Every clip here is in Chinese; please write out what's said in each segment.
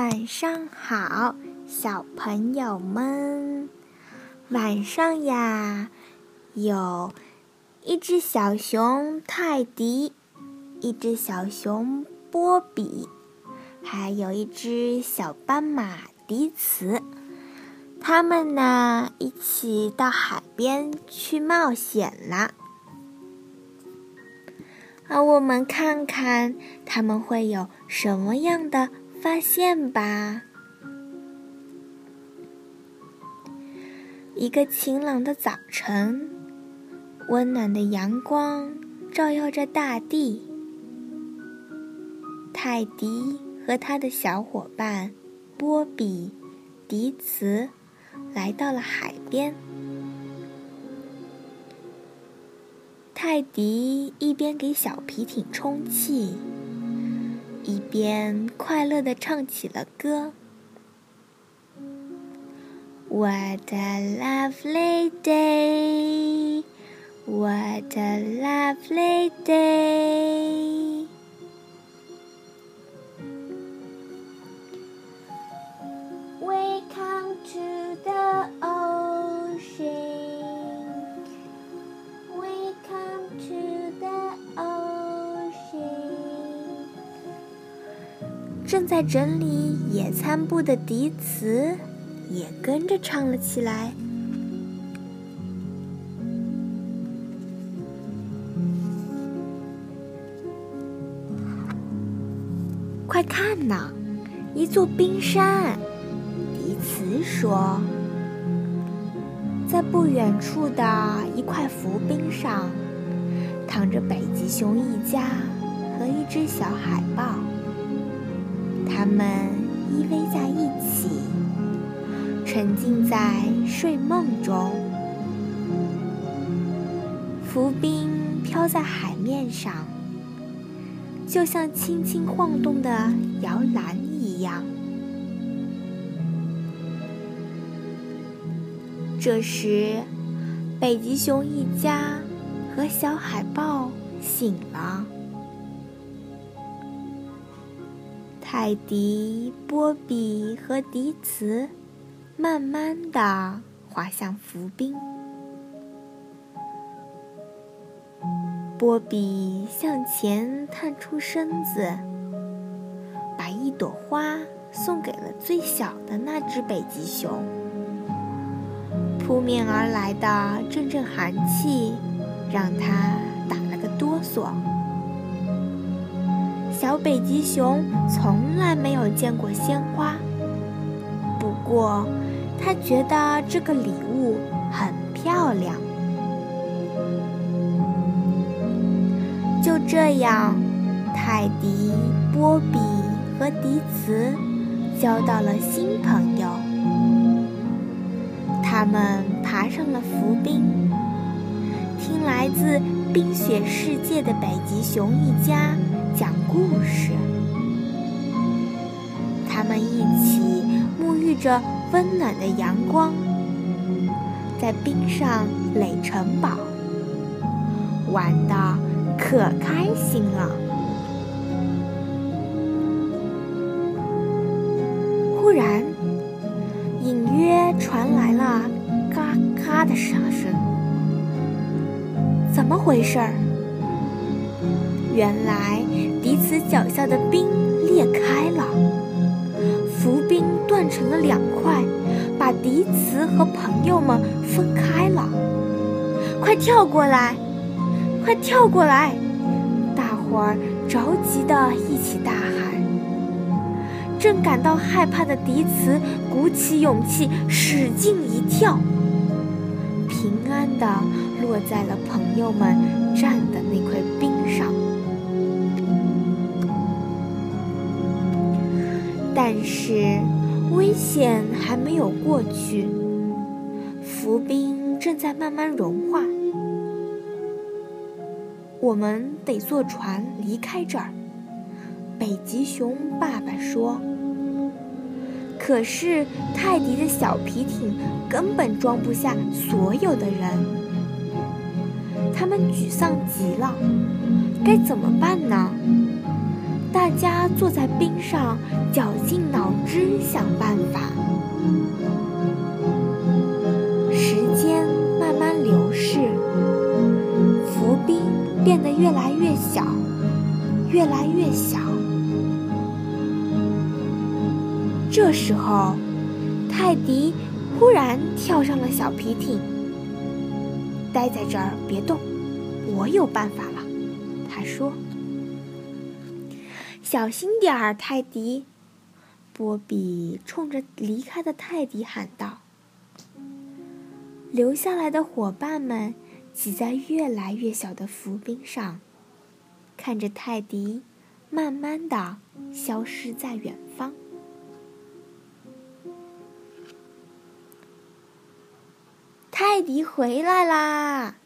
晚上好，小朋友们。晚上呀，有一只小熊泰迪，一只小熊波比，还有一只小斑马迪茨。他们呢，一起到海边去冒险了。而我们看看他们会有什么样的。发现吧！一个晴朗的早晨，温暖的阳光照耀着大地。泰迪和他的小伙伴波比、迪茨来到了海边。泰迪一边给小皮艇充气。一边快乐地唱起了歌。What a lovely day! What a lovely day! 正在整理野餐布的迪茨也跟着唱了起来。快看呐，一座冰山！迪茨说，在不远处的一块浮冰上，躺着北极熊一家和一只小海豹。他们依偎在一起，沉浸在睡梦中。浮冰飘在海面上，就像轻轻晃动的摇篮一样。这时，北极熊一家和小海豹醒了。泰迪、波比和迪茨慢慢的滑向浮冰。波比向前探出身子，把一朵花送给了最小的那只北极熊。扑面而来的阵阵寒气，让它打了个哆嗦。小北极熊从来没有见过鲜花，不过他觉得这个礼物很漂亮。就这样，泰迪、波比和迪茨交到了新朋友。他们爬上了浮冰，听来自冰雪世界的北极熊一家。讲故事，他们一起沐浴着温暖的阳光，在冰上垒城堡，玩的可开心了。忽然，隐约传来了嘎嘎的声声，怎么回事儿？原来。迪茨脚下的冰裂开了，浮冰断成了两块，把迪茨和朋友们分开了。快跳过来！快跳过来！大伙儿着急的一起大喊。正感到害怕的迪茨鼓起勇气，使劲一跳，平安的落在了朋友们站的那块冰但是，危险还没有过去，浮冰正在慢慢融化。我们得坐船离开这儿。北极熊爸爸说：“可是泰迪的小皮艇根本装不下所有的人，他们沮丧极了，该怎么办呢？”大家坐在冰上，绞尽脑汁想办法。时间慢慢流逝，浮冰变得越来越小，越来越小。这时候，泰迪忽然跳上了小皮艇，待在这儿别动，我有办法了。他说。小心点儿，泰迪！波比冲着离开的泰迪喊道。留下来的伙伴们挤在越来越小的浮冰上，看着泰迪慢慢的消失在远方。泰迪回来啦！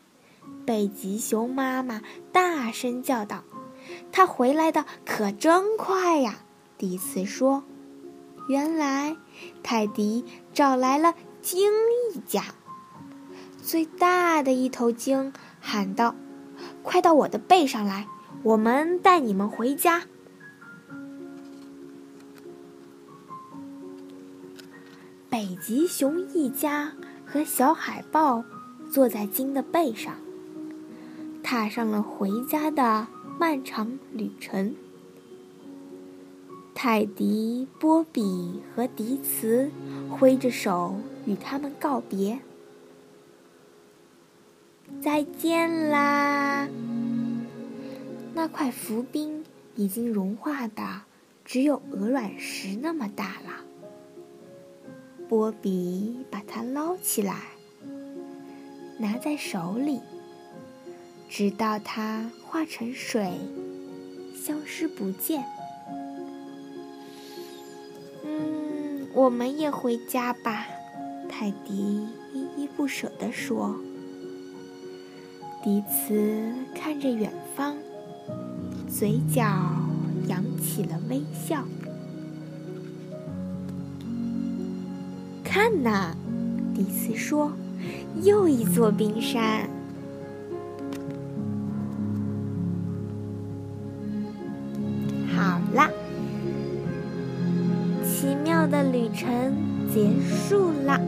北极熊妈妈大声叫道。他回来的可真快呀！迪茨说：“原来泰迪找来了鲸一家，最大的一头鲸喊道：‘快到我的背上来，我们带你们回家。’”北极熊一家和小海豹坐在鲸的背上，踏上了回家的。漫长旅程，泰迪、波比和迪茨挥着手与他们告别。再见啦！那块浮冰已经融化的只有鹅卵石那么大了。波比把它捞起来，拿在手里。直到它化成水，消失不见。嗯，我们也回家吧，泰迪依依不舍地说。迪茨看着远方，嘴角扬起了微笑。看呐，迪斯说，又一座冰山。的旅程结束了。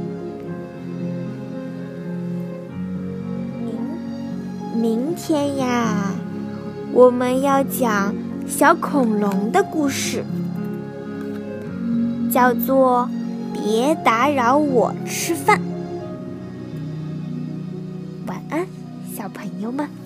明明天呀，我们要讲小恐龙的故事，叫做“别打扰我吃饭”。晚安，小朋友们。